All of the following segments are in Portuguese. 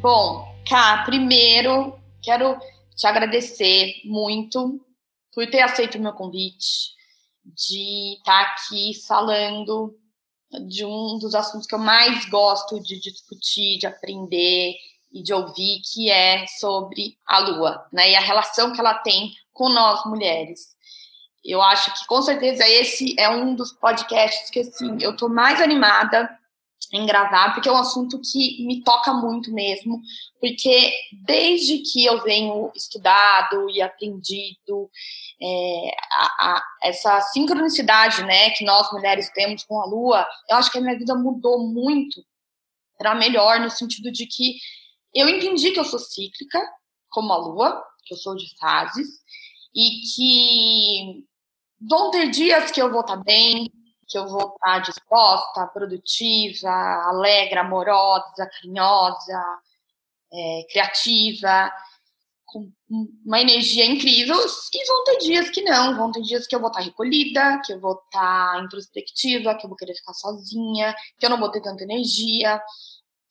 Bom, Cá, primeiro quero te agradecer muito por ter aceito o meu convite, de estar aqui falando de um dos assuntos que eu mais gosto de discutir, de aprender e de ouvir, que é sobre a Lua, né? E a relação que ela tem com nós mulheres. Eu acho que com certeza esse é um dos podcasts que assim, eu tô mais animada em gravar, porque é um assunto que me toca muito mesmo, porque desde que eu venho estudado e aprendido é, a, a, essa sincronicidade né, que nós mulheres temos com a Lua, eu acho que a minha vida mudou muito para melhor, no sentido de que eu entendi que eu sou cíclica, como a Lua, que eu sou de fases, e que vão ter dias que eu vou estar bem, que eu vou estar disposta, produtiva, alegre, amorosa, carinhosa, é, criativa, com uma energia incrível, e vão ter dias que não, vão ter dias que eu vou estar recolhida, que eu vou estar introspectiva, que eu vou querer ficar sozinha, que eu não vou ter tanta energia,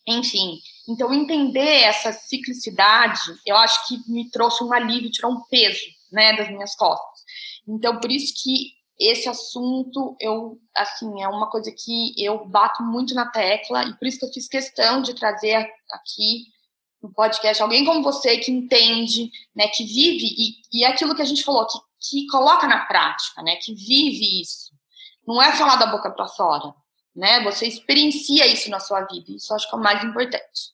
enfim. Então, entender essa ciclicidade, eu acho que me trouxe um alívio, tirou um peso, né, das minhas costas. Então, por isso que esse assunto eu assim é uma coisa que eu bato muito na tecla e por isso que eu fiz questão de trazer aqui no podcast alguém como você que entende, né, que vive e, e é aquilo que a gente falou que, que coloca na prática, né, que vive isso. Não é falar da boca para fora, né? Você experiencia isso na sua vida. Isso acho que é o mais importante.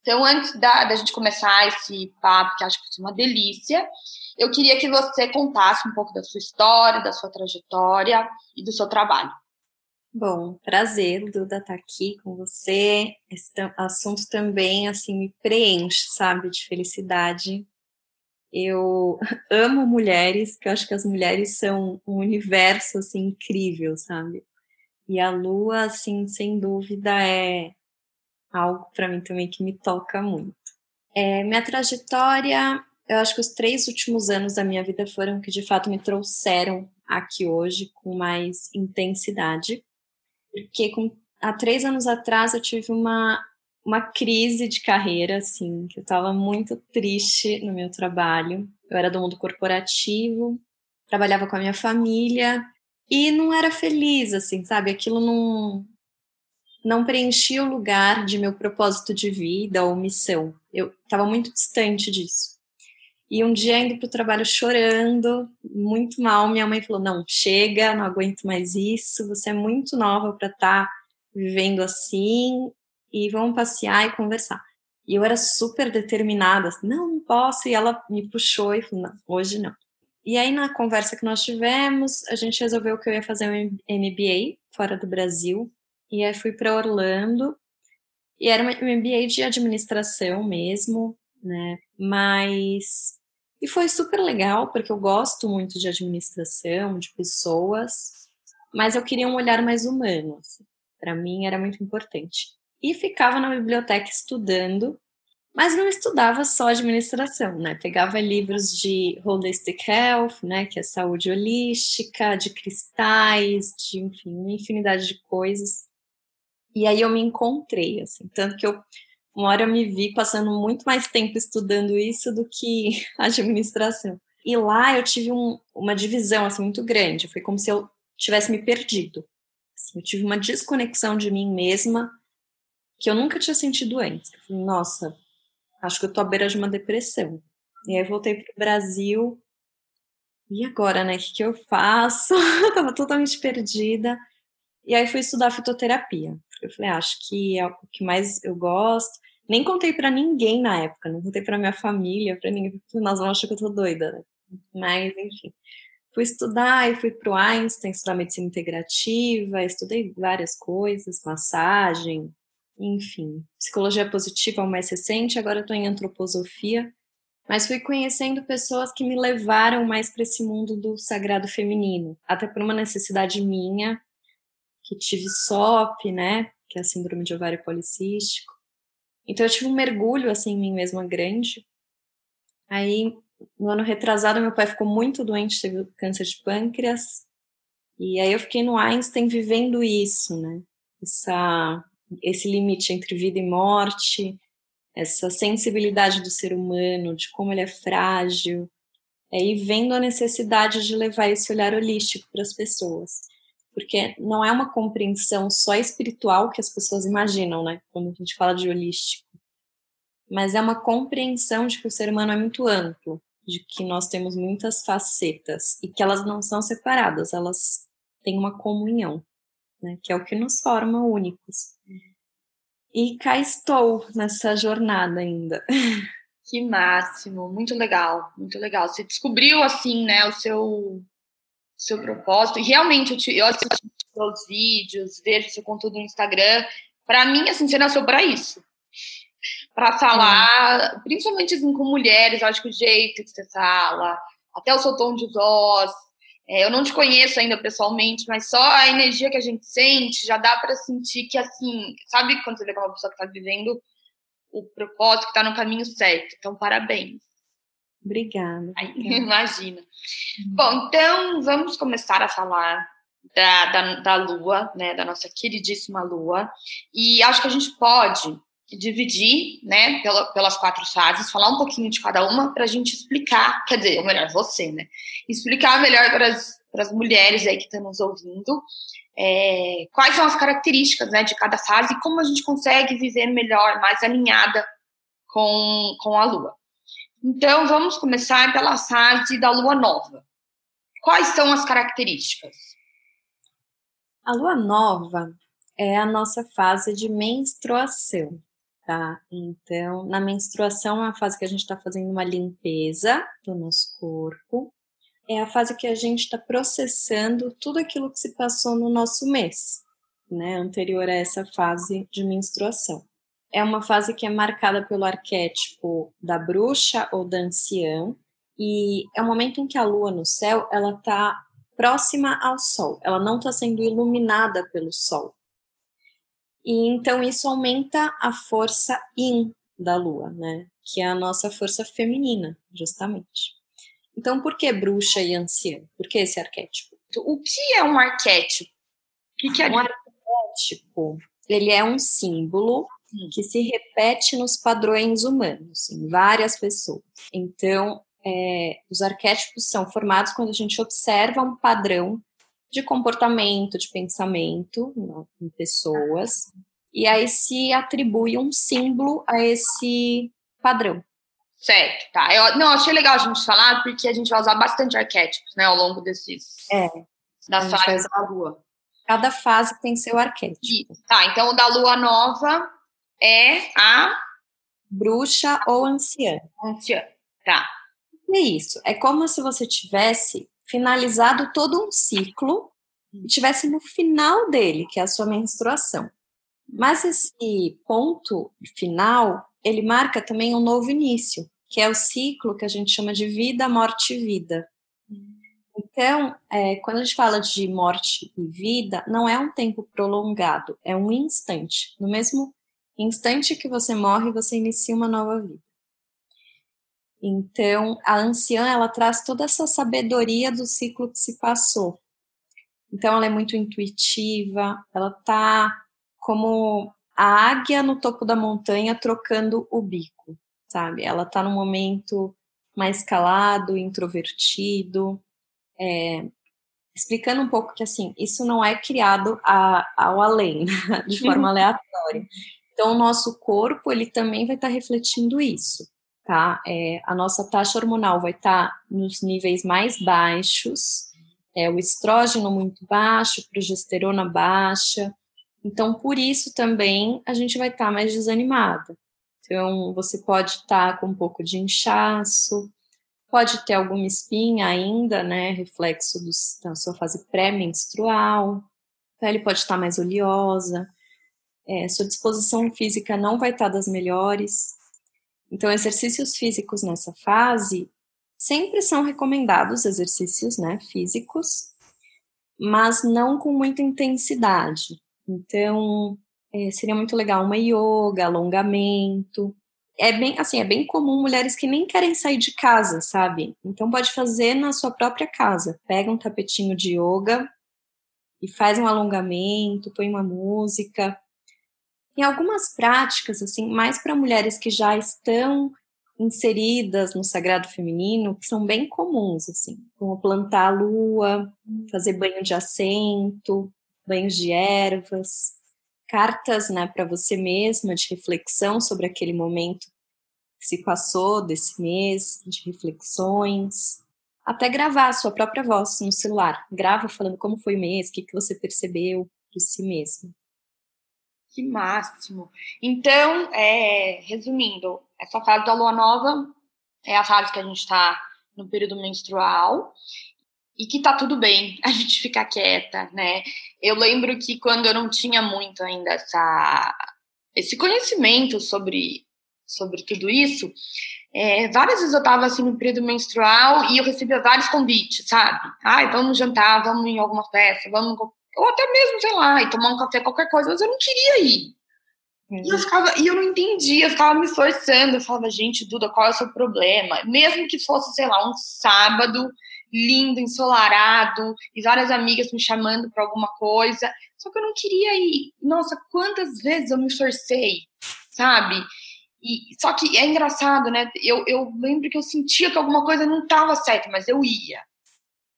Então, antes da, da gente começar esse papo, que acho que é uma delícia, eu queria que você contasse um pouco da sua história, da sua trajetória e do seu trabalho. Bom, prazer, Duda, estar tá aqui com você. Esse assunto também, assim, me preenche, sabe, de felicidade. Eu amo mulheres, porque eu acho que as mulheres são um universo, assim, incrível, sabe? E a lua, assim, sem dúvida, é algo para mim também que me toca muito. É, minha trajetória eu acho que os três últimos anos da minha vida foram que de fato me trouxeram aqui hoje com mais intensidade, porque com, há três anos atrás eu tive uma, uma crise de carreira, assim, que eu estava muito triste no meu trabalho. Eu era do mundo corporativo, trabalhava com a minha família e não era feliz, assim, sabe? Aquilo não, não preenchia o lugar de meu propósito de vida ou missão. Eu estava muito distante disso. E um dia indo para o trabalho chorando, muito mal, minha mãe falou: Não, chega, não aguento mais isso, você é muito nova para estar tá vivendo assim, e vamos passear e conversar. E eu era super determinada, assim, não, não posso, e ela me puxou e falou: Não, hoje não. E aí, na conversa que nós tivemos, a gente resolveu que eu ia fazer um MBA fora do Brasil, e aí fui para Orlando, e era um MBA de administração mesmo, né? Mas e foi super legal, porque eu gosto muito de administração, de pessoas, mas eu queria um olhar mais humano. Assim. Para mim era muito importante. E ficava na biblioteca estudando, Mas não estudava só administração, né? Pegava livros de holistic health, né, que é saúde holística, de cristais, de enfim, uma infinidade de coisas. E aí eu me encontrei, assim, tanto que eu uma hora eu me vi passando muito mais tempo estudando isso do que administração. E lá eu tive um, uma divisão assim muito grande, foi como se eu tivesse me perdido. Assim, eu tive uma desconexão de mim mesma que eu nunca tinha sentido antes. Eu falei, nossa, acho que eu tô à beira de uma depressão. E aí voltei para o Brasil. E agora, né? O que, que eu faço? eu tava totalmente perdida. E aí fui estudar fitoterapia. Eu falei, ah, acho que é o que mais eu gosto. Nem contei para ninguém na época, não contei para minha família, para ninguém, porque nós vão achar que eu tô doida, né? Mas, enfim. Fui estudar e fui pro Einstein estudar medicina integrativa, estudei várias coisas, massagem, enfim. Psicologia positiva é o mais recente, agora estou em antroposofia. Mas fui conhecendo pessoas que me levaram mais para esse mundo do sagrado feminino, até por uma necessidade minha que tive SOP, né, que é a síndrome de ovário policístico. Então eu tive um mergulho assim em mim mesma grande. Aí no ano retrasado meu pai ficou muito doente, teve câncer de pâncreas. E aí eu fiquei no Einstein vivendo isso, né? Essa esse limite entre vida e morte, essa sensibilidade do ser humano, de como ele é frágil, é, e vendo a necessidade de levar esse olhar holístico para as pessoas porque não é uma compreensão só espiritual que as pessoas imaginam, né? Quando a gente fala de holístico. Mas é uma compreensão de que o ser humano é muito amplo, de que nós temos muitas facetas e que elas não são separadas, elas têm uma comunhão, né? Que é o que nos forma únicos. E cá estou nessa jornada ainda. Que máximo, muito legal, muito legal. Você descobriu assim, né, o seu seu propósito. E realmente, eu, te, eu assisto seus vídeos, vejo seu conteúdo no Instagram. Para mim, assim, você nasceu para isso. Para falar, hum. principalmente assim, com mulheres, acho que o jeito que você fala, até o seu tom de voz. É, eu não te conheço ainda pessoalmente, mas só a energia que a gente sente já dá para sentir que, assim, sabe quando você vê é uma pessoa que está vivendo o propósito, que está no caminho certo. Então, parabéns. Obrigada. Aí, imagina. Bom, então vamos começar a falar da, da, da, Lua, né, da nossa queridíssima Lua. E acho que a gente pode dividir, né, pela, pelas quatro fases, falar um pouquinho de cada uma para a gente explicar, quer dizer, ou melhor, você, né, explicar melhor para as, para as mulheres aí que estão nos ouvindo é, quais são as características, né, de cada fase e como a gente consegue viver melhor, mais alinhada com, com a Lua. Então, vamos começar pela fase da lua nova. Quais são as características? A lua nova é a nossa fase de menstruação, tá? Então, na menstruação é a fase que a gente está fazendo uma limpeza do nosso corpo. É a fase que a gente está processando tudo aquilo que se passou no nosso mês, né? Anterior a essa fase de menstruação é uma fase que é marcada pelo arquétipo da bruxa ou da anciã, e é o momento em que a lua no céu, ela está próxima ao sol, ela não está sendo iluminada pelo sol. E então isso aumenta a força yin da lua, né? Que é a nossa força feminina, justamente. Então, por que bruxa e anciã? Por que esse arquétipo? O que é um arquétipo? O que, que é um arquétipo? Ele é um símbolo que se repete nos padrões humanos, em várias pessoas. Então, é, os arquétipos são formados quando a gente observa um padrão de comportamento, de pensamento em pessoas, e aí se atribui um símbolo a esse padrão. Certo, tá. Eu, não, achei legal a gente falar, porque a gente vai usar bastante arquétipos, né, ao longo desses... É. Das fases da lua. Cada fase tem seu arquétipo. Tá, então o da lua nova é a bruxa ou anciã. Anciã, tá. É isso. É como se você tivesse finalizado todo um ciclo e tivesse no final dele, que é a sua menstruação. Mas esse ponto final, ele marca também um novo início, que é o ciclo que a gente chama de vida, morte e vida. Então, é, quando a gente fala de morte e vida, não é um tempo prolongado, é um instante. No mesmo Instante que você morre, você inicia uma nova vida. Então, a anciã, ela traz toda essa sabedoria do ciclo que se passou. Então, ela é muito intuitiva, ela tá como a águia no topo da montanha trocando o bico, sabe? Ela tá num momento mais calado, introvertido, é, explicando um pouco que assim isso não é criado a, ao além, de forma aleatória. Então, o nosso corpo ele também vai estar tá refletindo isso, tá? É, a nossa taxa hormonal vai estar tá nos níveis mais baixos, é, o estrógeno muito baixo, progesterona baixa. Então, por isso também a gente vai estar tá mais desanimada. Então, você pode estar tá com um pouco de inchaço, pode ter alguma espinha ainda, né, reflexo do, da sua fase pré-menstrual, a pele pode estar mais oleosa, é, sua disposição física não vai estar das melhores. Então, exercícios físicos nessa fase sempre são recomendados, exercícios né, físicos, mas não com muita intensidade. Então, é, seria muito legal uma yoga, alongamento. É bem assim, é bem comum mulheres que nem querem sair de casa, sabe? Então pode fazer na sua própria casa. Pega um tapetinho de yoga e faz um alongamento, põe uma música. Tem algumas práticas assim, mais para mulheres que já estão inseridas no sagrado feminino, que são bem comuns assim, como plantar a lua, fazer banho de assento, banhos de ervas cartas né, para você mesma de reflexão sobre aquele momento que se passou desse mês, de reflexões. Até gravar a sua própria voz no celular. Grava falando como foi o mês, o que, que você percebeu de si mesmo. Que máximo. Então, é, resumindo, essa fase da lua nova é a fase que a gente está no período menstrual e que tá tudo bem a gente ficar quieta, né? Eu lembro que quando eu não tinha muito ainda essa, esse conhecimento sobre, sobre tudo isso, é, várias vezes eu tava assim no período menstrual e eu recebia vários convites, sabe? Ai, vamos jantar, vamos em alguma festa, vamos. Ou até mesmo, sei lá, e tomar um café, qualquer coisa, mas eu não queria ir. Uhum. E eu, ficava, e eu não entendia, eu ficava me forçando. Eu falava, gente, Duda, qual é o seu problema? Mesmo que fosse, sei lá, um sábado, lindo, ensolarado, e várias amigas me chamando para alguma coisa. Só que eu não queria ir. Nossa, quantas vezes eu me forcei, sabe? E, só que é engraçado, né? Eu, eu lembro que eu sentia que alguma coisa não estava certa, mas eu ia.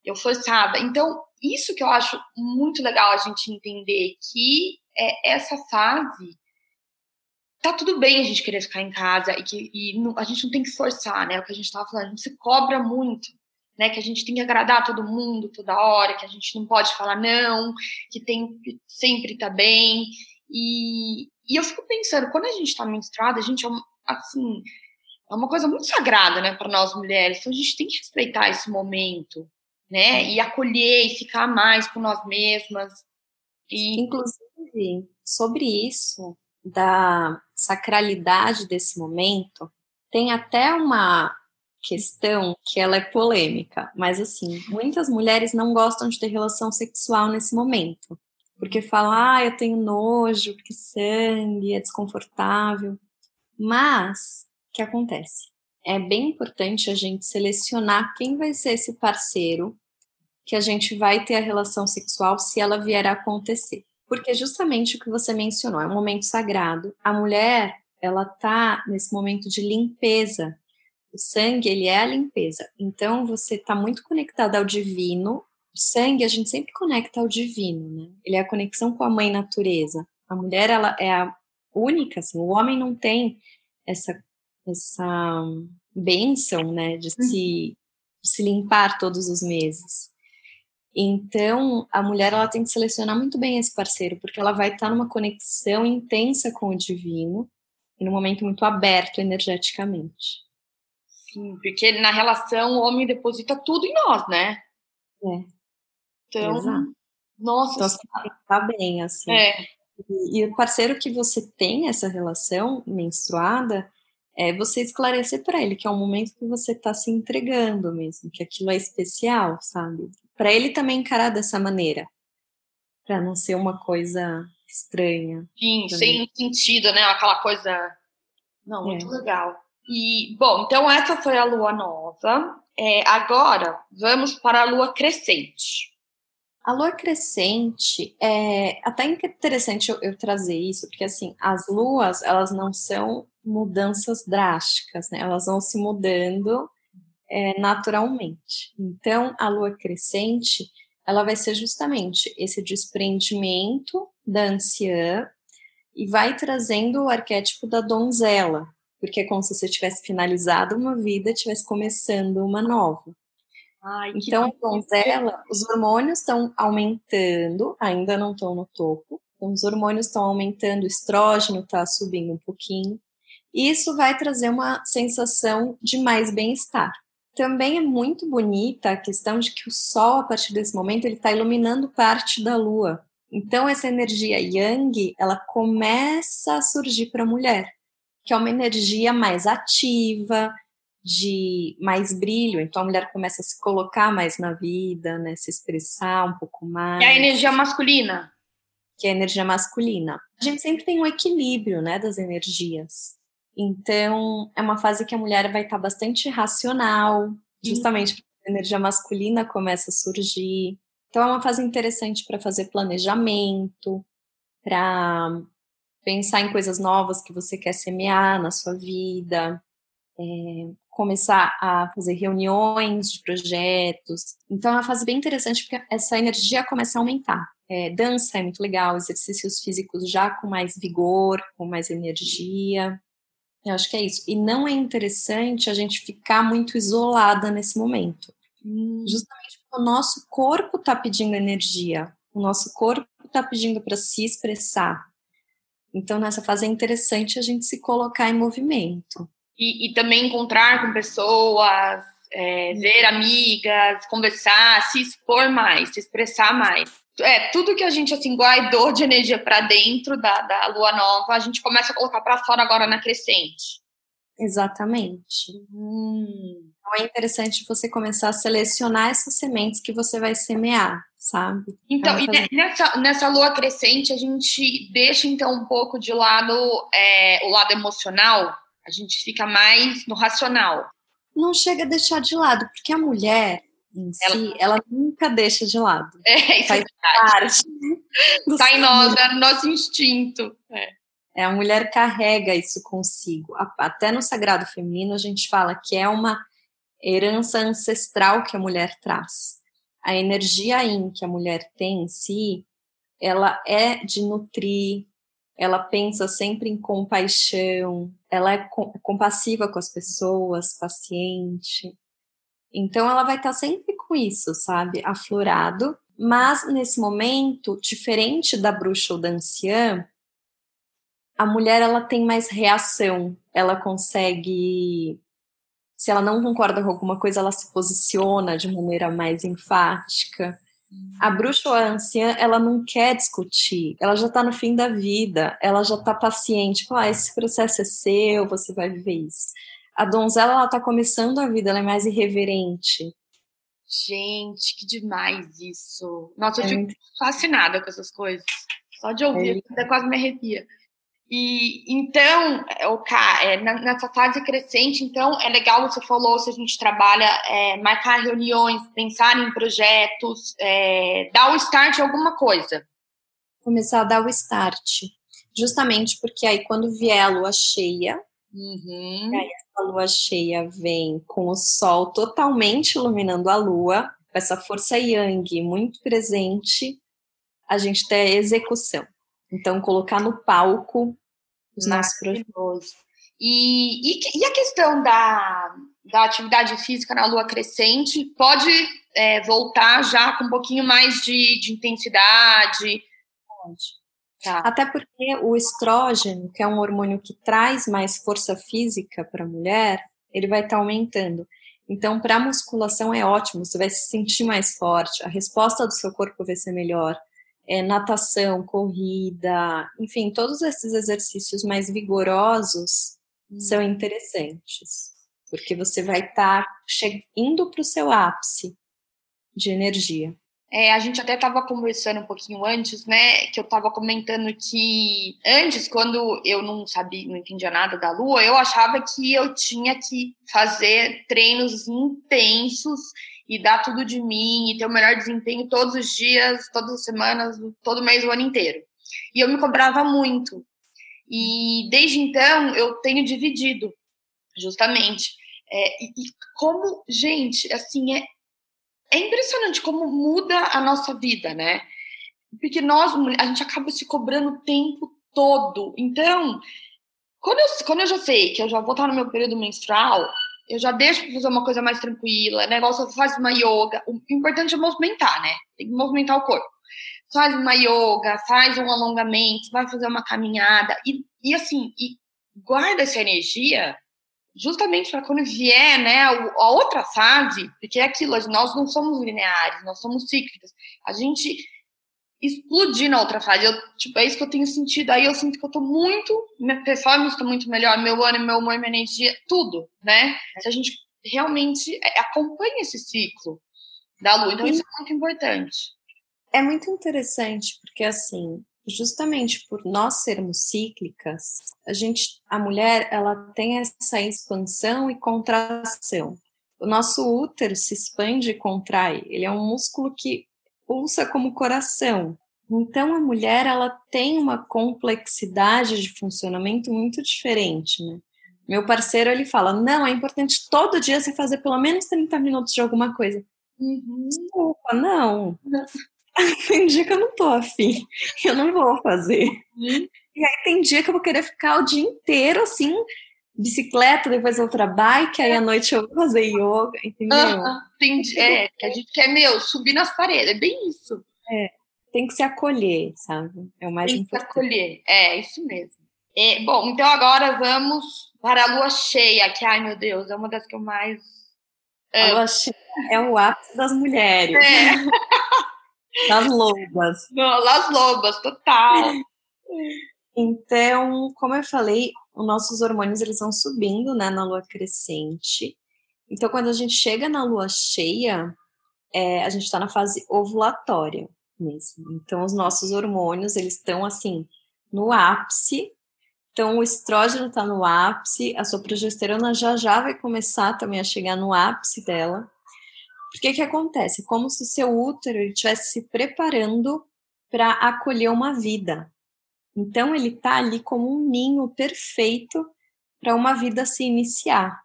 Eu forçava. Então, isso que eu acho muito legal a gente entender que é essa fase tá tudo bem a gente querer ficar em casa e que e não, a gente não tem que forçar, né? O que a gente estava falando, a gente se cobra muito né, que a gente tem que agradar todo mundo toda hora, que a gente não pode falar não, que tem que sempre tá bem. E, e eu fico pensando, quando a gente está menstruada, a gente é assim, é uma coisa muito sagrada, né, para nós mulheres. Então a gente tem que respeitar esse momento, né, e acolher e ficar mais com nós mesmas. E... Inclusive, sobre isso, da sacralidade desse momento, tem até uma questão que ela é polêmica, mas assim, muitas mulheres não gostam de ter relação sexual nesse momento, porque falam, ah, eu tenho nojo, porque sangue é desconfortável. Mas, o que acontece? É bem importante a gente selecionar quem vai ser esse parceiro que a gente vai ter a relação sexual se ela vier a acontecer. Porque justamente o que você mencionou, é um momento sagrado. A mulher, ela tá nesse momento de limpeza o sangue, ele é a limpeza. Então, você está muito conectado ao divino. O sangue, a gente sempre conecta ao divino, né? Ele é a conexão com a mãe natureza. A mulher, ela é a única, assim, o homem não tem essa, essa bênção, né, de se, de se limpar todos os meses. Então, a mulher ela tem que selecionar muito bem esse parceiro, porque ela vai estar numa conexão intensa com o divino e num momento muito aberto energeticamente. Sim, porque na relação o homem deposita tudo em nós, né? É. Então, Exato. nossa. Então, você tá bem, assim. É. E, e o parceiro que você tem essa relação menstruada, é você esclarecer para ele que é um momento que você está se entregando mesmo, que aquilo é especial, sabe? Para ele também encarar dessa maneira, para não ser uma coisa estranha. Sim, também. sem sentido, né? Aquela coisa. Não, muito é. legal. E, bom, então essa foi a lua nova. É, agora, vamos para a lua crescente. A lua crescente é até interessante eu, eu, trazer isso, porque assim, as luas, elas não são mudanças drásticas, né? Elas vão se mudando é, naturalmente. Então, a lua crescente, ela vai ser justamente esse desprendimento da anciã e vai trazendo o arquétipo da donzela, porque é como se você tivesse finalizado uma vida, estivesse começando uma nova. Ai, então, a donzela, os hormônios estão aumentando, ainda não estão no topo, então os hormônios estão aumentando, o estrógeno está subindo um pouquinho, e isso vai trazer uma sensação de mais bem-estar. Também é muito bonita a questão de que o Sol, a partir desse momento, ele está iluminando parte da Lua. Então, essa energia Yang, ela começa a surgir para a mulher que é uma energia mais ativa, de mais brilho, então a mulher começa a se colocar mais na vida, né, se expressar um pouco mais. E a energia masculina? Que é a energia masculina. A gente sempre tem um equilíbrio, né, das energias. Então, é uma fase que a mulher vai estar bastante racional, justamente porque a energia masculina começa a surgir. Então, é uma fase interessante para fazer planejamento, para pensar em coisas novas que você quer semear na sua vida, é, começar a fazer reuniões de projetos. Então é uma fase bem interessante porque essa energia começa a aumentar. É, dança é muito legal, exercícios físicos já com mais vigor, com mais energia. Eu acho que é isso. E não é interessante a gente ficar muito isolada nesse momento. Hum. Justamente porque o nosso corpo está pedindo energia, o nosso corpo está pedindo para se expressar, então, nessa fase é interessante a gente se colocar em movimento. E, e também encontrar com pessoas, é, ver amigas, conversar, se expor mais, se expressar mais. É, tudo que a gente assim guardou de energia para dentro da, da lua nova, a gente começa a colocar para fora agora na crescente. Exatamente. Hum. Então é interessante você começar a selecionar essas sementes que você vai semear sabe? Então, e nessa, nessa lua crescente, a gente deixa então um pouco de lado é, o lado emocional, a gente fica mais no racional. Não chega a deixar de lado, porque a mulher em ela, si, ela nunca deixa de lado. É, isso Faz é parte. Está em nós, é no nosso instinto. É. é. a mulher carrega isso consigo. Até no sagrado feminino a gente fala que é uma herança ancestral que a mulher traz a energia yin que a mulher tem em si, ela é de nutrir, ela pensa sempre em compaixão, ela é compassiva com as pessoas, paciente. Então ela vai estar sempre com isso, sabe, aflorado. Mas nesse momento, diferente da bruxa ou da anciã, a mulher ela tem mais reação, ela consegue se ela não concorda com alguma coisa, ela se posiciona de maneira mais enfática. A bruxa ou a anciã, ela não quer discutir, ela já está no fim da vida, ela já está paciente, ah, esse processo é seu, você vai viver isso. A donzela, ela está começando a vida, ela é mais irreverente. Gente, que demais isso. Nossa, eu é fico muito... fascinada com essas coisas. Só de ouvir, é. quase me arrepia. E então, é, o é, nessa fase crescente, então é legal você falou se a gente trabalha é, marcar reuniões, pensar em projetos, é, dar o start em alguma coisa. Começar a dar o start, justamente porque aí quando vier a lua cheia, uhum. aí essa lua cheia vem com o sol totalmente iluminando a lua, com essa força yang muito presente, a gente tem a execução. Então, colocar no palco os nossos projetos. E, e, e, a questão da, da atividade física na lua crescente pode é, voltar já com um pouquinho mais de, de intensidade? Pode. Tá. Até porque o estrógeno, que é um hormônio que traz mais força física para a mulher, ele vai estar tá aumentando. Então, para a musculação é ótimo, você vai se sentir mais forte, a resposta do seu corpo vai ser melhor é, natação, corrida, enfim, todos esses exercícios mais vigorosos hum. são interessantes, porque você vai estar tá indo para o seu ápice de energia. É, a gente até estava conversando um pouquinho antes, né? Que eu estava comentando que antes, quando eu não sabia, não entendia nada da Lua, eu achava que eu tinha que fazer treinos intensos e dar tudo de mim e ter o melhor desempenho todos os dias, todas as semanas, todo mês, o ano inteiro. E eu me cobrava muito. E desde então eu tenho dividido, justamente. É, e, e, como, gente, assim, é, é impressionante como muda a nossa vida, né? Porque nós, a gente acaba se cobrando o tempo todo. Então, quando eu, quando eu já sei que eu já vou estar no meu período menstrual, eu já deixo para fazer uma coisa mais tranquila, negócio faz uma yoga. O importante é movimentar, né? Tem que movimentar o corpo. Faz uma yoga, faz um alongamento, vai fazer uma caminhada e, e assim, e guarda essa energia justamente para quando vier, né, a outra fase, porque é aquilo, nós não somos lineares, nós somos cíclicas. A gente explodir na outra fase. Eu, tipo, é isso que eu tenho sentido. Aí eu sinto que eu tô muito, minha performance tá muito melhor, meu ânimo, meu humor, minha energia, tudo, né? Se a gente realmente é, acompanha esse ciclo da lua. Então, isso é muito importante. É muito interessante, porque assim, justamente por nós sermos cíclicas, a gente, a mulher, ela tem essa expansão e contração. O nosso útero se expande e contrai. Ele é um músculo que pulsa como coração. Então a mulher ela tem uma complexidade de funcionamento muito diferente, né? Meu parceiro ele fala: "Não, é importante todo dia você fazer pelo menos 30 minutos de alguma coisa". Uhum. Desculpa, não. tem dia que eu não tô afim, eu não vou fazer. Uhum. E aí tem dia que eu vou querer ficar o dia inteiro assim, bicicleta, depois outra bike, aí à noite eu vou fazer yoga, entendeu? Uhum, entendi. É, que a gente quer, meu, subir nas paredes, é bem isso. É, tem que se acolher, sabe? É o mais tem importante. Tem que se acolher, é, isso mesmo. É, bom, então agora vamos para a lua cheia, que, ai meu Deus, é uma das que eu mais. A lua cheia é o ápice das mulheres. É. Das lobas. Não, das lobas, total. Então, como eu falei, os nossos hormônios eles vão subindo, né, na lua crescente. Então, quando a gente chega na lua cheia, é, a gente está na fase ovulatória mesmo. Então, os nossos hormônios eles estão assim no ápice. Então, o estrógeno está no ápice, a sua progesterona já já vai começar também a chegar no ápice dela. Porque que acontece? Como se seu útero estivesse se preparando para acolher uma vida. Então ele está ali como um ninho perfeito para uma vida se iniciar.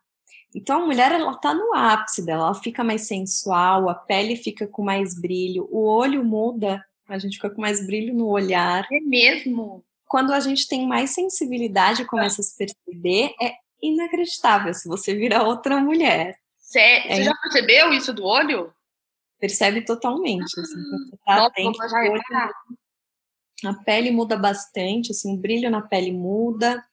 Então a mulher ela está no ápice dela, ela fica mais sensual, a pele fica com mais brilho, o olho muda, a gente fica com mais brilho no olhar. É mesmo. Quando a gente tem mais sensibilidade, começa a se perceber, é inacreditável se você vira outra mulher. Você, é, você já percebeu isso do olho? Percebe totalmente. Assim, tá Nossa, atento, olho, a pele muda bastante, assim, o brilho na pele muda.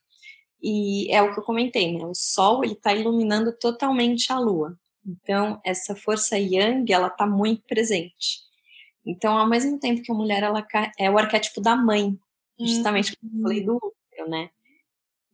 E é o que eu comentei, né? O sol ele está iluminando totalmente a lua. Então, essa força yang, ela está muito presente. Então, ao mesmo tempo que a mulher ela é o arquétipo da mãe, justamente como eu falei do útero, né?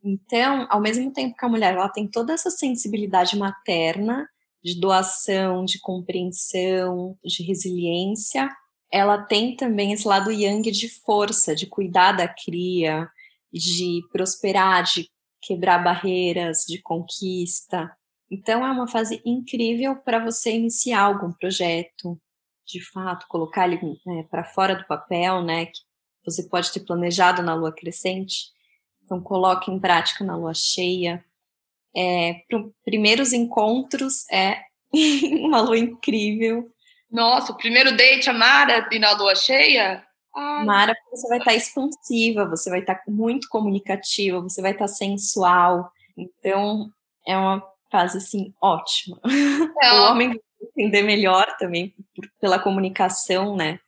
Então, ao mesmo tempo que a mulher ela tem toda essa sensibilidade materna, de doação, de compreensão, de resiliência, ela tem também esse lado yang de força, de cuidar da cria, de prosperar, de quebrar barreiras, de conquista. Então é uma fase incrível para você iniciar algum projeto, de fato, colocar ele né, para fora do papel, né? Que você pode ter planejado na lua crescente. Então coloque em prática na lua cheia é, primeiros encontros é uma lua incrível. Nossa, o primeiro date, a Mara, e na lua cheia? Ai. Mara, você vai estar expansiva, você vai estar muito comunicativa, você vai estar sensual. Então, é uma fase, assim, ótima. É o homem vai entender melhor também pela comunicação, né?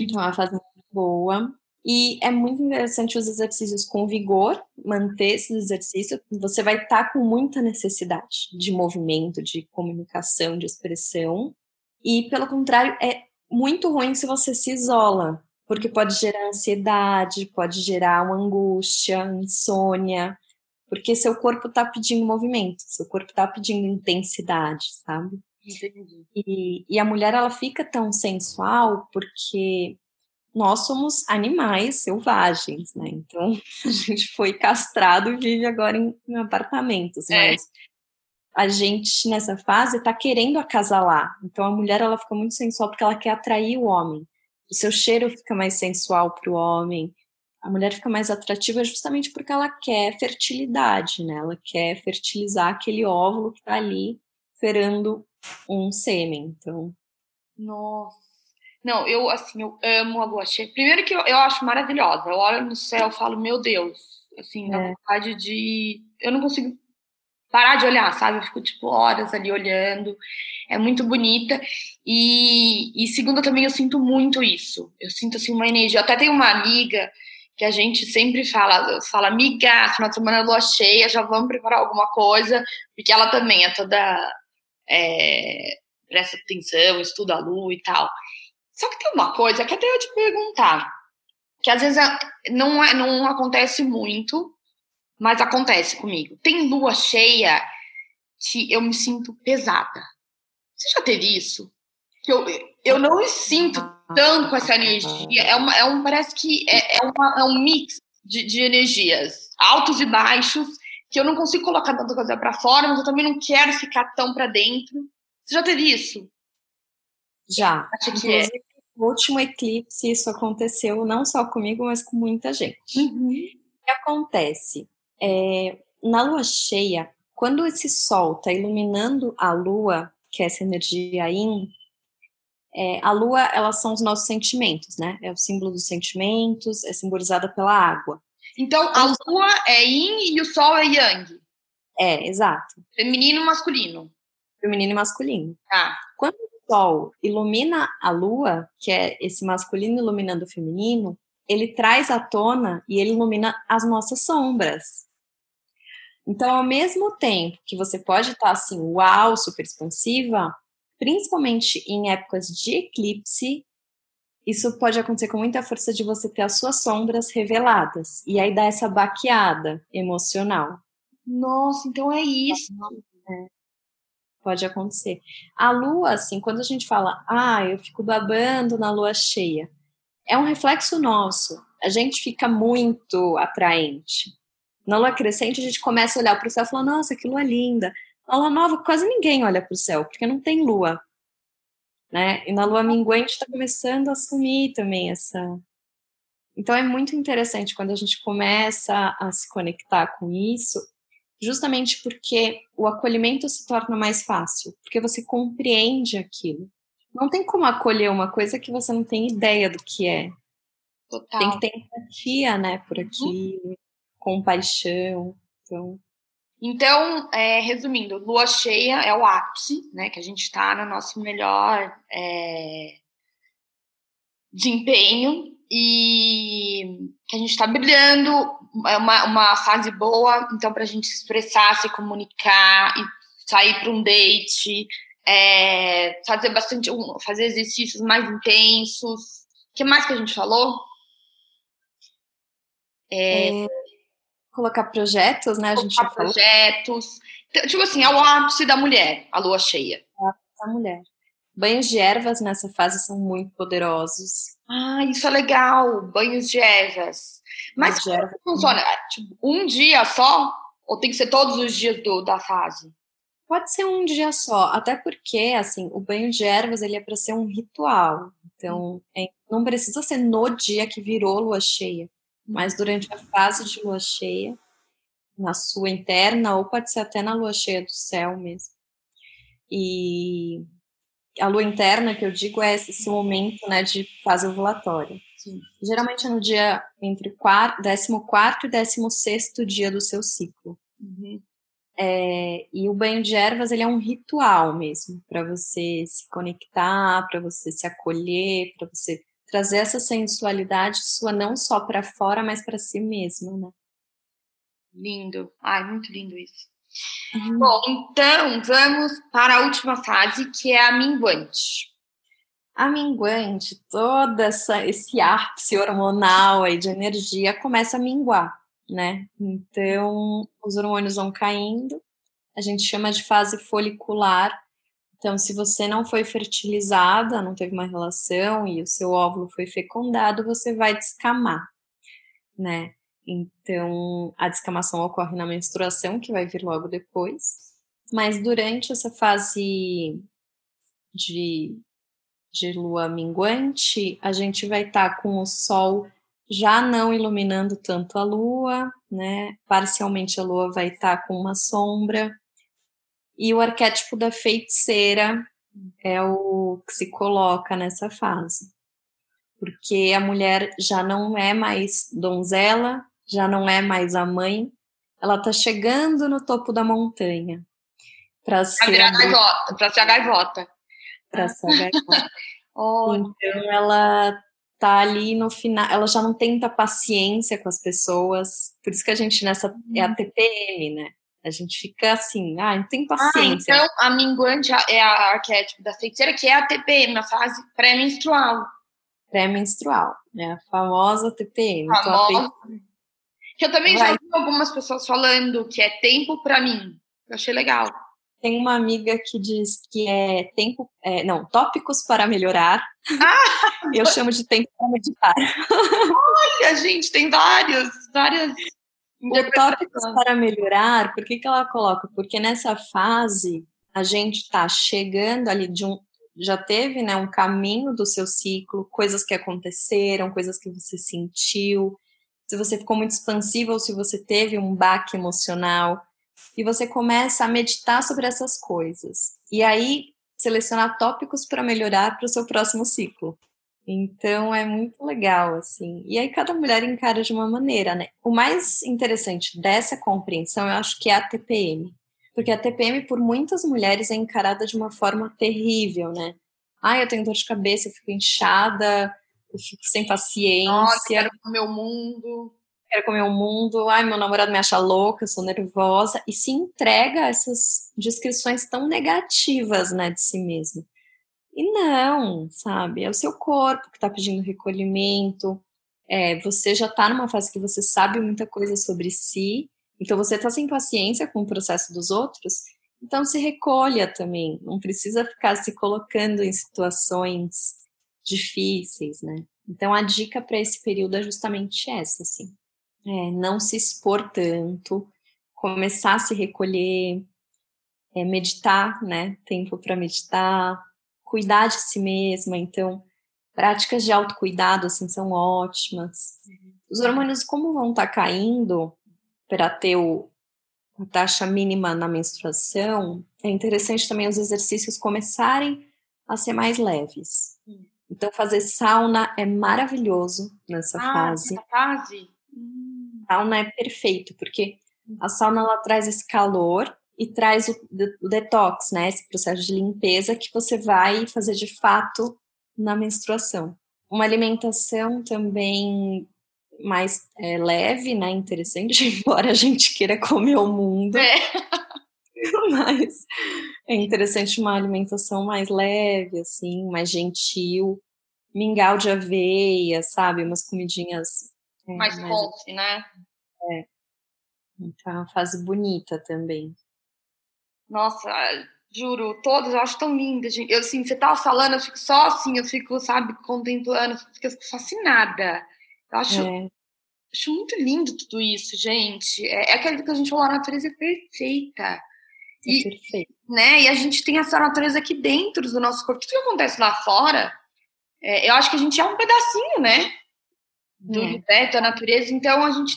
Então, é uma fase muito boa. E é muito interessante os exercícios com vigor, manter esses exercícios. Você vai estar tá com muita necessidade de movimento, de comunicação, de expressão. E, pelo contrário, é muito ruim se você se isola, porque pode gerar ansiedade, pode gerar uma angústia, insônia, porque seu corpo está pedindo movimento, seu corpo está pedindo intensidade, sabe? E, e a mulher ela fica tão sensual porque nós somos animais selvagens, né? Então a gente foi castrado e vive agora em, em apartamentos, é. mas a gente nessa fase está querendo acasalar. Então a mulher ela fica muito sensual porque ela quer atrair o homem. O seu cheiro fica mais sensual para o homem. A mulher fica mais atrativa justamente porque ela quer fertilidade, né? Ela quer fertilizar aquele óvulo que está ali esperando um sêmen. Então, nossa. Não, eu assim, eu amo a lua cheia. Primeiro que eu, eu acho maravilhosa. Eu olho no céu, e falo, meu Deus, assim, dá é. vontade de eu não consigo parar de olhar, sabe? Eu fico, tipo, horas ali olhando. É muito bonita. E, e segundo, também eu sinto muito isso. Eu sinto, assim, uma energia. Eu até tenho uma amiga que a gente sempre fala, fala, amiga, final de semana lua cheia, já vamos preparar alguma coisa, porque ela também é toda, é, presta atenção, estuda a lua e tal. Só que tem uma coisa que até eu te perguntar, que às vezes não, é, não acontece muito, mas acontece comigo. Tem lua cheia que eu me sinto pesada. Você já teve isso? Que eu, eu não me sinto tanto com essa energia. É, uma, é um, parece que é, é, uma, é um mix de, de energias, altos e baixos, que eu não consigo colocar tanta coisa para fora, mas eu também não quero ficar tão para dentro. Você já teve isso? Já. Acho que é. No último eclipse, isso aconteceu não só comigo, mas com muita gente. Uhum. O que acontece? É, na lua cheia, quando esse sol está iluminando a lua, que é essa energia yin, é, a lua, elas são os nossos sentimentos, né? É o símbolo dos sentimentos, é simbolizada pela água. Então, a então, lua é yin e o sol é yang. É, exato. Feminino e masculino. Feminino e masculino. Tá. Quando sol ilumina a lua, que é esse masculino iluminando o feminino, ele traz à tona e ele ilumina as nossas sombras. Então, ao mesmo tempo que você pode estar assim, uau, super expansiva, principalmente em épocas de eclipse, isso pode acontecer com muita força de você ter as suas sombras reveladas. E aí dá essa baqueada emocional. Nossa, então é isso. É, pode acontecer. A lua, assim, quando a gente fala, ah, eu fico babando na lua cheia, é um reflexo nosso. A gente fica muito atraente. Na lua crescente, a gente começa a olhar para o céu e falar: nossa, que lua linda. Na lua nova, quase ninguém olha para o céu, porque não tem lua. Né? E na lua minguante está começando a sumir também essa. Então é muito interessante quando a gente começa a se conectar com isso, justamente porque o acolhimento se torna mais fácil, porque você compreende aquilo. Não tem como acolher uma coisa que você não tem ideia do que é. Total. Tem que ter empatia, né, por uhum. aquilo compaixão. Então, então é, resumindo, lua cheia é o ápice, né? Que a gente está no nosso melhor é, desempenho e que a gente está brilhando, uma, uma fase boa, então para a gente se expressar, se comunicar e sair para um date, é, fazer bastante, fazer exercícios mais intensos. O que mais que a gente falou? É, é colocar projetos, né? A gente colocar projetos. Então, tipo assim, é o ápice da mulher, a lua cheia. É o ápice da mulher. Banhos de ervas nessa fase são muito poderosos. Ah, isso é legal, banhos de ervas. Mas de ervas, funciona? Tipo, um dia só? Ou tem que ser todos os dias do, da fase? Pode ser um dia só, até porque, assim, o banho de ervas, ele é para ser um ritual. Então, é, não precisa ser no dia que virou lua cheia mas durante a fase de lua cheia, na sua interna, ou pode ser até na lua cheia do céu mesmo. E a lua interna, que eu digo, é esse momento né, de fase ovulatória. Sim. Geralmente é no dia entre o 14 e 16 dia do seu ciclo. Uhum. É, e o banho de ervas ele é um ritual mesmo para você se conectar, para você se acolher, para você trazer essa sensualidade sua não só para fora, mas para si mesmo, né? Lindo. Ai, muito lindo isso. Uhum. Bom, então vamos para a última fase, que é a minguante. A minguante, toda essa, esse ápice hormonal aí de energia começa a minguar, né? Então, os hormônios vão caindo, a gente chama de fase folicular, Então, se você não foi fertilizada, não teve uma relação e o seu óvulo foi fecundado, você vai descamar, né? Então, a descamação ocorre na menstruação, que vai vir logo depois. Mas durante essa fase de, de lua minguante, a gente vai estar tá com o sol já não iluminando tanto a lua, né? Parcialmente a lua vai estar tá com uma sombra. E o arquétipo da feiticeira é o que se coloca nessa fase. Porque a mulher já não é mais donzela, já não é mais a mãe, ela está chegando no topo da montanha. Para ser, ser a gaivota. Para ser a gaivota. oh. Então ela tá ali no final, ela já não tem muita paciência com as pessoas, por isso que a gente nessa é a TPM, né? A gente fica assim, ah, não tem ah, paciência. Ah, então a minguante é a arquétipo da feiticeira, que é a TPM, na fase pré-menstrual. Pré-menstrual, né? A famosa TPM. Famosa. Então, que eu também Vai. já vi algumas pessoas falando que é tempo para mim. Eu achei legal. Tem uma amiga que diz que é tempo, é, não, tópicos para melhorar. Ah, eu chamo de tempo para meditar. Olha, gente, tem vários, várias o tópicos para melhorar, por que, que ela coloca? Porque nessa fase a gente está chegando ali de um. Já teve né, um caminho do seu ciclo, coisas que aconteceram, coisas que você sentiu, se você ficou muito expansiva ou se você teve um baque emocional. E você começa a meditar sobre essas coisas. E aí selecionar tópicos para melhorar para o seu próximo ciclo. Então é muito legal, assim. E aí cada mulher encara de uma maneira, né? O mais interessante dessa compreensão, eu acho que é a TPM. Porque a TPM, por muitas mulheres, é encarada de uma forma terrível, né? Ah, eu tenho dor de cabeça, eu fico inchada, eu fico sem paciência. Nossa, quero o mundo. Quero comer o mundo. Ai, meu namorado me acha louca, sou nervosa. E se entrega a essas descrições tão negativas, né, de si mesma. E não, sabe? É o seu corpo que está pedindo recolhimento. É, você já está numa fase que você sabe muita coisa sobre si, então você está sem paciência com o processo dos outros, então se recolha também. Não precisa ficar se colocando em situações difíceis, né? Então a dica para esse período é justamente essa, assim. É, não se expor tanto, começar a se recolher, é, meditar, né? Tempo para meditar, cuidar de si mesma, então práticas de autocuidado assim são ótimas. Os hormônios como vão estar tá caindo para ter o, a taxa mínima na menstruação, é interessante também os exercícios começarem a ser mais leves. Então fazer sauna é maravilhoso nessa ah, fase. Nessa fase? Sauna é perfeito, porque a sauna ela traz esse calor e traz o, o detox, né? Esse processo de limpeza que você vai fazer de fato na menstruação. Uma alimentação também mais é, leve, né? Interessante, embora a gente queira comer o mundo. É. Mas é interessante uma alimentação mais leve, assim, mais gentil. Mingau de aveia, sabe? Umas comidinhas. É, mais, mais né? É. Então, é uma fase bonita também. Nossa, juro, todas eu acho tão lindas, gente. Eu, assim, você tava falando, eu fico só assim, eu fico, sabe, contemplando, eu fico fascinada. Eu acho, é. acho muito lindo tudo isso, gente. É, é aquilo que a gente falou, a natureza é perfeita. É e, perfeito. Né, e a gente tem essa natureza aqui dentro do nosso corpo. Tudo que acontece lá fora, é, eu acho que a gente é um pedacinho, né? Do é. universo, da natureza. Então, a gente...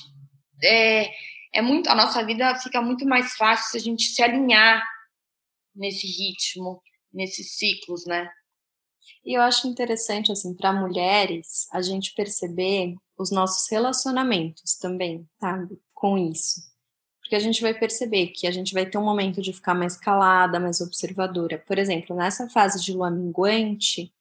É, é muito, a nossa vida fica muito mais fácil se a gente se alinhar nesse ritmo, nesses ciclos, né? E eu acho interessante, assim, para mulheres, a gente perceber os nossos relacionamentos também, sabe? Com isso. Porque a gente vai perceber que a gente vai ter um momento de ficar mais calada, mais observadora. Por exemplo, nessa fase de lua minguante,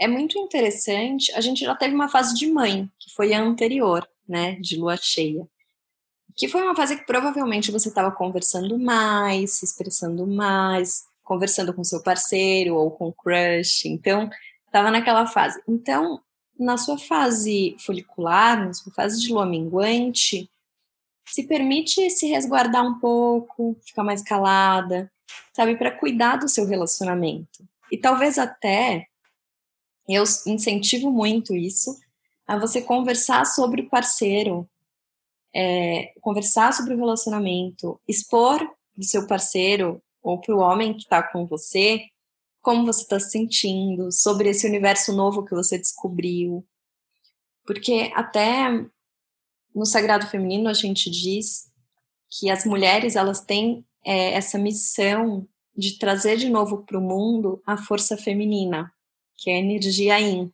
é muito interessante. A gente já teve uma fase de mãe, que foi a anterior, né? De lua cheia que foi uma fase que provavelmente você estava conversando mais, se expressando mais, conversando com seu parceiro ou com o crush, então estava naquela fase. Então, na sua fase folicular, na sua fase de lua minguante, se permite se resguardar um pouco, ficar mais calada, sabe, para cuidar do seu relacionamento. E talvez até eu incentivo muito isso a você conversar sobre o parceiro, é, conversar sobre o relacionamento, expor do seu parceiro ou para o homem que está com você como você está se sentindo, sobre esse universo novo que você descobriu. Porque até no Sagrado Feminino a gente diz que as mulheres elas têm é, essa missão de trazer de novo para o mundo a força feminina, que é a energia yin.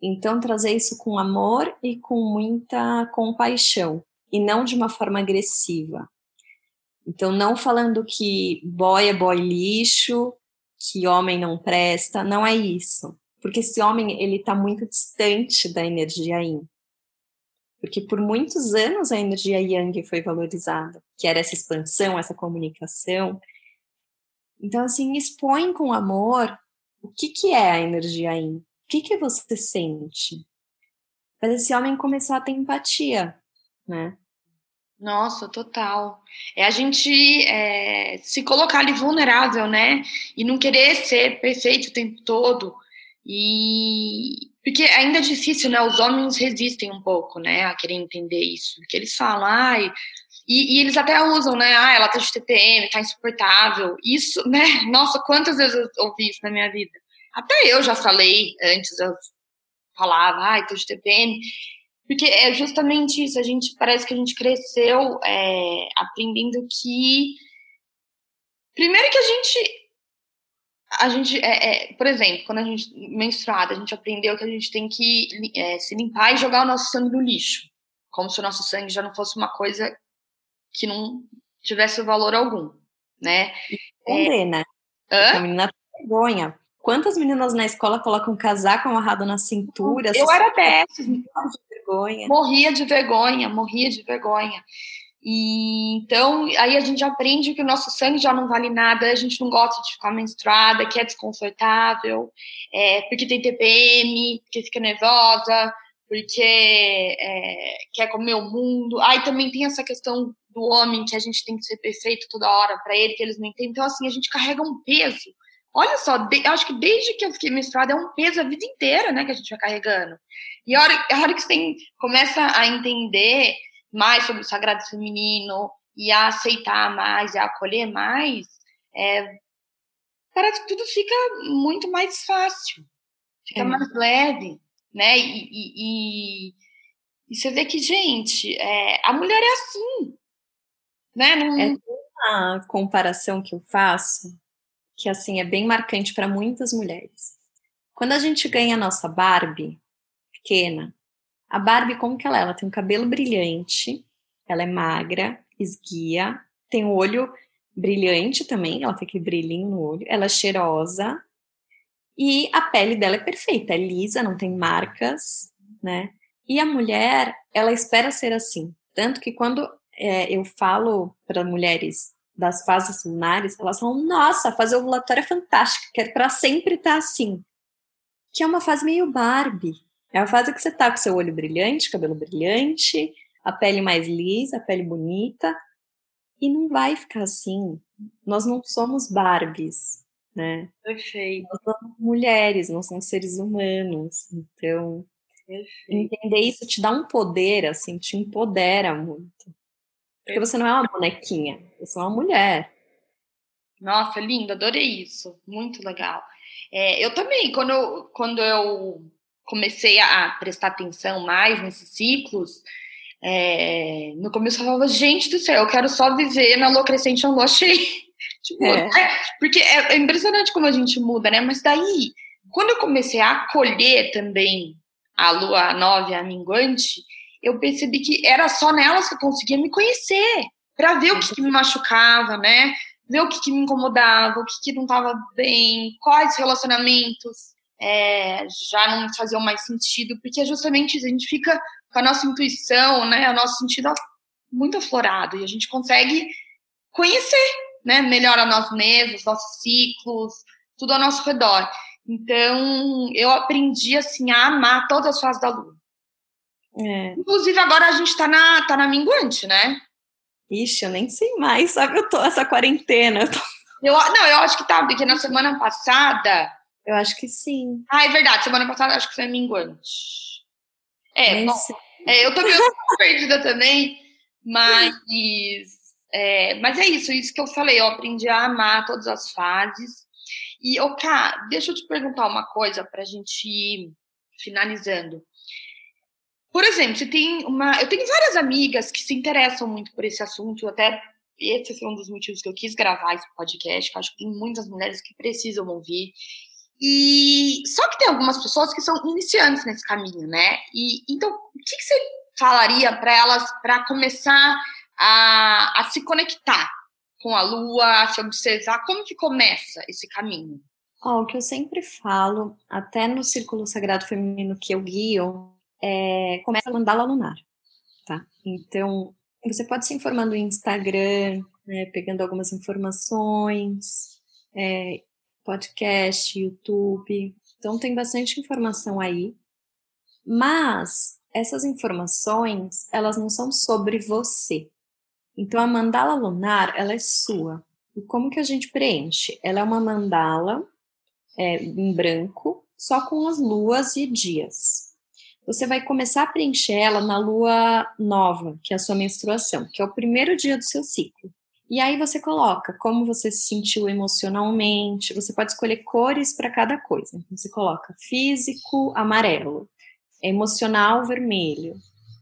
Então, trazer isso com amor e com muita compaixão, e não de uma forma agressiva. Então, não falando que boy é boy lixo, que homem não presta, não é isso. Porque esse homem, ele está muito distante da energia yin. Porque por muitos anos a energia yang foi valorizada, que era essa expansão, essa comunicação. Então, assim, expõe com amor o que, que é a energia yin. O que, que você sente? Para esse homem começar a ter empatia, né? Nossa, total. É a gente é, se colocar ali vulnerável, né? E não querer ser perfeito o tempo todo. E porque ainda é difícil, né? Os homens resistem um pouco, né? A querer entender isso. Porque eles falam, ai. E, e eles até usam, né? Ah, ela tá de TPM, tá insuportável. Isso, né? Nossa, quantas vezes eu ouvi isso na minha vida? Até eu já falei antes, eu falava, ai, tô de TPM. Porque é justamente isso, a gente parece que a gente cresceu é, aprendendo que. Primeiro que a gente. A gente, é, é, por exemplo, quando a gente menstruada, a gente aprendeu que a gente tem que é, se limpar e jogar o nosso sangue no lixo. Como se o nosso sangue já não fosse uma coisa que não tivesse valor algum, né? Entender, né? Hã? A menina vergonha, Quantas meninas na escola colocam um casaco amarrado na cintura? Eu era dessas. De vergonha. Morria de vergonha, morria de vergonha. E então, aí a gente aprende que o nosso sangue já não vale nada, a gente não gosta de ficar menstruada, que é desconfortável, é, porque tem TPM, porque fica nervosa, porque é, quer comer o mundo. Aí também tem essa questão do homem que a gente tem que ser perfeito toda hora para ele, que eles não entendem. Então, assim, a gente carrega um peso Olha só, de, eu acho que desde que eu fiquei menstruada é um peso a vida inteira, né, que a gente vai carregando. E a hora, a hora que você tem, começa a entender mais sobre o sagrado feminino e a aceitar mais e a acolher mais, é, parece que tudo fica muito mais fácil, fica é. mais leve, né? E, e, e, e, você vê que, gente, é, a mulher é assim, né? Não... É uma comparação que eu faço que assim é bem marcante para muitas mulheres. Quando a gente ganha a nossa Barbie pequena, a Barbie como que ela é? Ela tem um cabelo brilhante, ela é magra, esguia, tem o um olho brilhante também, ela tem aquele brilhinho no olho, ela é cheirosa e a pele dela é perfeita, é lisa, não tem marcas, né? E a mulher, ela espera ser assim. Tanto que quando é, eu falo para mulheres das fases lunares, elas falam, nossa, a fase ovulatória é fantástica, quero para sempre estar tá assim. Que é uma fase meio Barbie. É a fase que você tá com seu olho brilhante, cabelo brilhante, a pele mais lisa, a pele bonita, e não vai ficar assim. Nós não somos Barbies, né? Perfeito. Nós somos mulheres, nós somos seres humanos. Então, Perfeito. entender isso te dá um poder, assim, te empodera muito. Porque você não é uma bonequinha, você é uma mulher. Nossa, lindo, adorei isso. Muito legal. É, eu também, quando eu, quando eu comecei a prestar atenção mais nesses ciclos, é, no começo eu falava, gente do céu, eu quero só viver na lua crescente na lua cheia. tipo, é. É, porque é, é, impressionante como a gente muda, né? Mas daí, quando eu comecei a acolher também a lua nova e a minguante, eu percebi que era só nelas que eu conseguia me conhecer, para ver o que, que, me machucava, né? Ver o que, que me incomodava, o que, que não estava bem, quais relacionamentos é, já não faziam mais sentido, porque justamente a gente fica com a nossa intuição, né? O nosso sentido muito aflorado e a gente consegue conhecer, né? Melhor a nós mesmos, nossos ciclos, tudo ao nosso redor. Então, eu aprendi assim a amar todas as fases da lua. É. Inclusive, agora a gente tá na, tá na minguante, né? Ixi, eu nem sei mais, sabe? Eu tô essa quarentena. Eu tô... Eu, não, eu acho que tá, porque na semana passada. Eu acho que sim. Ah, é verdade. Semana passada acho que foi minguante. É, bom, é eu tô meio perdida também, mas. É, mas é isso, isso que eu falei. Eu aprendi a amar todas as fases. E, ô, Ká, deixa eu te perguntar uma coisa pra gente ir finalizando. Por exemplo, tem uma. Eu tenho várias amigas que se interessam muito por esse assunto, até esse foi um dos motivos que eu quis gravar esse podcast, que eu acho que tem muitas mulheres que precisam ouvir. E só que tem algumas pessoas que são iniciantes nesse caminho, né? E então, o que, que você falaria para elas para começar a, a se conectar com a lua, a se observar? Como que começa esse caminho? Oh, o que eu sempre falo, até no Círculo Sagrado Feminino que eu guio, é começa a mandala lunar, tá? Então, você pode se informar no Instagram, né, pegando algumas informações, é, podcast, YouTube. Então tem bastante informação aí. Mas essas informações, elas não são sobre você. Então a mandala lunar, ela é sua. E como que a gente preenche? Ela é uma mandala é, em branco, só com as luas e dias você vai começar a preencher ela na lua nova, que é a sua menstruação, que é o primeiro dia do seu ciclo. E aí você coloca como você se sentiu emocionalmente, você pode escolher cores para cada coisa. Então você coloca físico, amarelo, emocional, vermelho,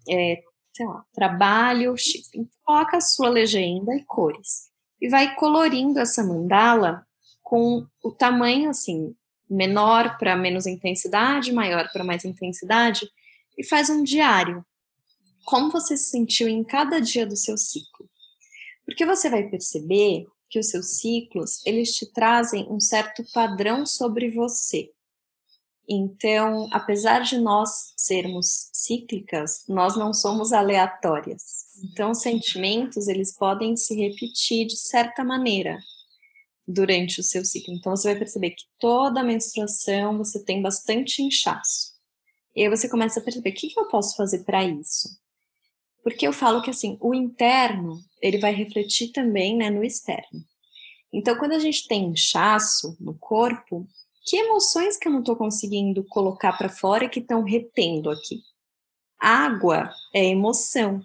é, sei lá, trabalho, X. Então, coloca a sua legenda e cores. E vai colorindo essa mandala com o tamanho assim, menor para menos intensidade, maior para mais intensidade, e faz um diário. Como você se sentiu em cada dia do seu ciclo? Porque você vai perceber que os seus ciclos, eles te trazem um certo padrão sobre você. Então, apesar de nós sermos cíclicas, nós não somos aleatórias. Então, os sentimentos, eles podem se repetir de certa maneira durante o seu ciclo. Então, você vai perceber que toda a menstruação você tem bastante inchaço. E aí você começa a perceber, o que, que eu posso fazer para isso? Porque eu falo que, assim, o interno, ele vai refletir também né, no externo. Então, quando a gente tem inchaço no corpo, que emoções que eu não estou conseguindo colocar para fora que estão retendo aqui? Água é emoção.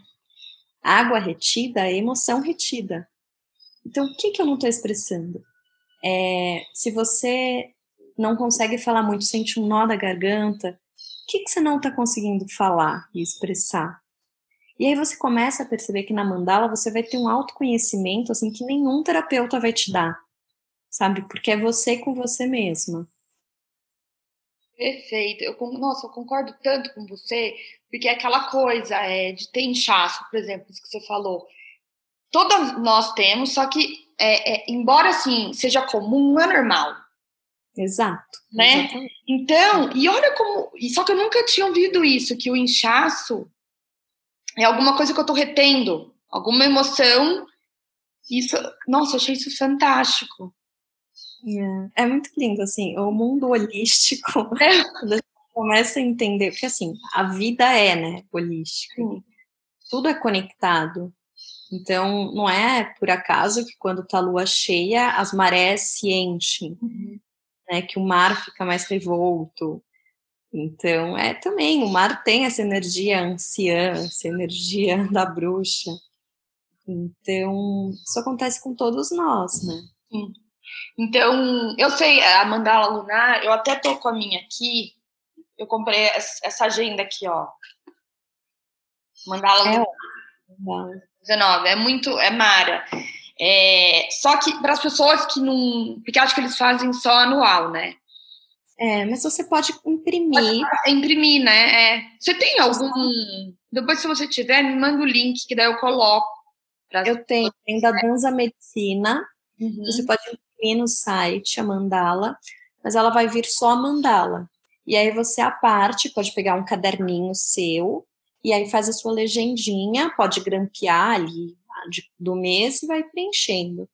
Água retida é emoção retida. Então, o que, que eu não estou expressando? É, se você não consegue falar muito, sente um nó da garganta, o que, que você não está conseguindo falar e expressar? E aí você começa a perceber que na mandala você vai ter um autoconhecimento assim que nenhum terapeuta vai te dar, sabe? Porque é você com você mesma. Perfeito. Eu, nossa, eu concordo tanto com você, porque é aquela coisa é, de ter inchaço, por exemplo, isso que você falou. Todas nós temos, só que é, é, embora assim seja comum, não é normal. Exato. Né? Exatamente. Então, e olha como. Só que eu nunca tinha ouvido isso, que o inchaço é alguma coisa que eu tô retendo, alguma emoção. Isso, nossa, achei isso fantástico. É, é muito lindo, assim, o mundo holístico, é. quando a gente começa a entender, porque assim, a vida é, né, holística. Tudo é conectado. Então, não é por acaso que quando está lua cheia, as marés se enchem, uhum. né? Que o mar fica mais revolto. Então, é também, o mar tem essa energia anciã, essa energia da bruxa. Então, isso acontece com todos nós, né? Sim. Então, eu sei, a mandala lunar, eu até tô com a minha aqui, eu comprei essa agenda aqui, ó. Mandala é, lunar. 19, é muito, é Mara. É, só que para as pessoas que não. Porque acho que eles fazem só anual, né? É, mas você pode imprimir. Pode imprimir, né? É. Você tem algum. Depois, se você tiver, me manda o link, que daí eu coloco. Eu tenho, tem da Danza Medicina. Uhum. Você pode imprimir no site a mandala, mas ela vai vir só a mandala. E aí você, à parte, pode pegar um caderninho seu e aí faz a sua legendinha, pode grampear ali do mês e vai preenchendo.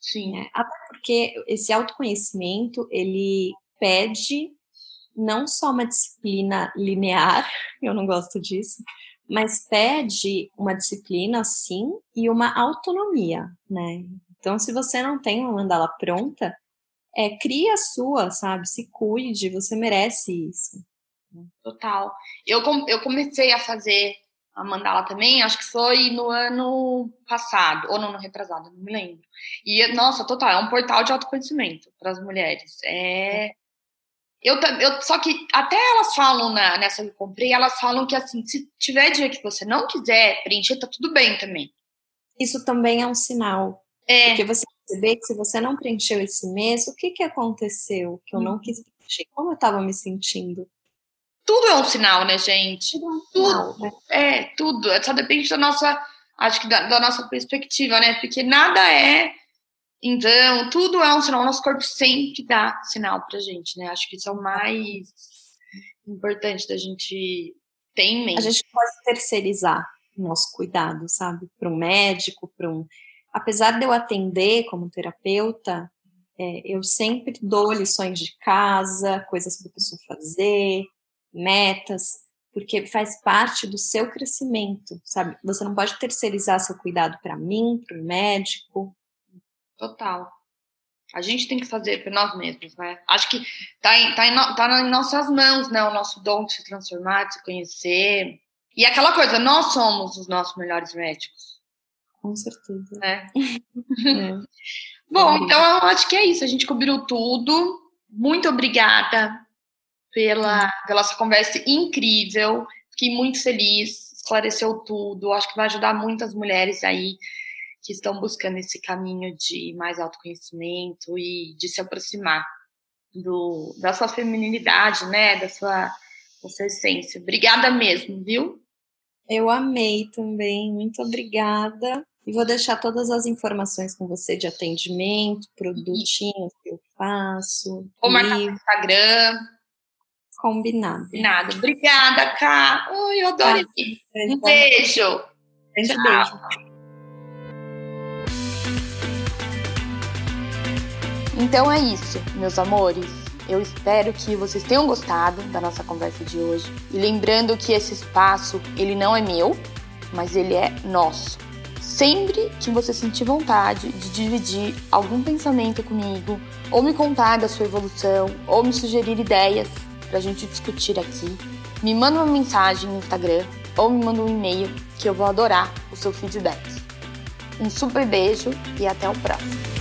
Sim. É, até porque esse autoconhecimento, ele pede não só uma disciplina linear, eu não gosto disso, mas pede uma disciplina, sim, e uma autonomia, né? Então, se você não tem uma mandala pronta, é, cria a sua, sabe? Se cuide, você merece isso. Total. Eu, eu comecei a fazer a mandala também, acho que foi no ano passado, ou no ano retrasado, não me lembro. E, nossa, total, é um portal de autoconhecimento para as mulheres. É. Eu, eu, só que até elas falam na, nessa que eu comprei, elas falam que assim, se tiver dia que você não quiser preencher, tá tudo bem também. Isso também é um sinal. É. Porque você perceber que se você não preencheu esse mês, o que, que aconteceu? Que eu hum. não uhum. quis preencher? Como eu estava me sentindo? Tudo é um sinal, né, gente? Tudo, é um sinal, tudo né? é, tudo. É, só depende da nossa, acho que da, da nossa perspectiva, né? Porque nada é então, tudo é um sinal. O nosso corpo sempre dá sinal pra gente, né? Acho que isso é o mais importante da gente ter em mente. A gente pode terceirizar o nosso cuidado, sabe? Para um médico, para um. Apesar de eu atender como terapeuta, é, eu sempre dou lições de casa, coisas para a pessoa fazer, metas, porque faz parte do seu crescimento, sabe? Você não pode terceirizar seu cuidado para mim, para o médico. Total. A gente tem que fazer por nós mesmos, né? Acho que tá em, tá, em, tá em nossas mãos, né? O nosso dom de se transformar, de se conhecer. E aquela coisa, nós somos os nossos melhores médicos. Com certeza. Né? é. Bom, então eu acho que é isso. A gente cobriu tudo. Muito obrigada pela, pela sua conversa incrível. Fiquei muito feliz, esclareceu tudo. Acho que vai ajudar muitas mulheres aí que estão buscando esse caminho de mais autoconhecimento e de se aproximar do, da sua feminilidade, né? Da sua, da sua essência. Obrigada mesmo, viu? Eu amei também, muito obrigada. E vou deixar todas as informações com você de atendimento, produtinhos que eu faço. Vou marcar no Instagram. Combinado. Combinado. Obrigada, Ká. Oi, eu adorei. Ah, um beijo. Beijo, beijo. Então é isso, meus amores. Eu espero que vocês tenham gostado da nossa conversa de hoje. E lembrando que esse espaço, ele não é meu, mas ele é nosso. Sempre que você sentir vontade de dividir algum pensamento comigo, ou me contar da sua evolução, ou me sugerir ideias para a gente discutir aqui, me manda uma mensagem no Instagram ou me manda um e-mail que eu vou adorar o seu feedback. Um super beijo e até o próximo.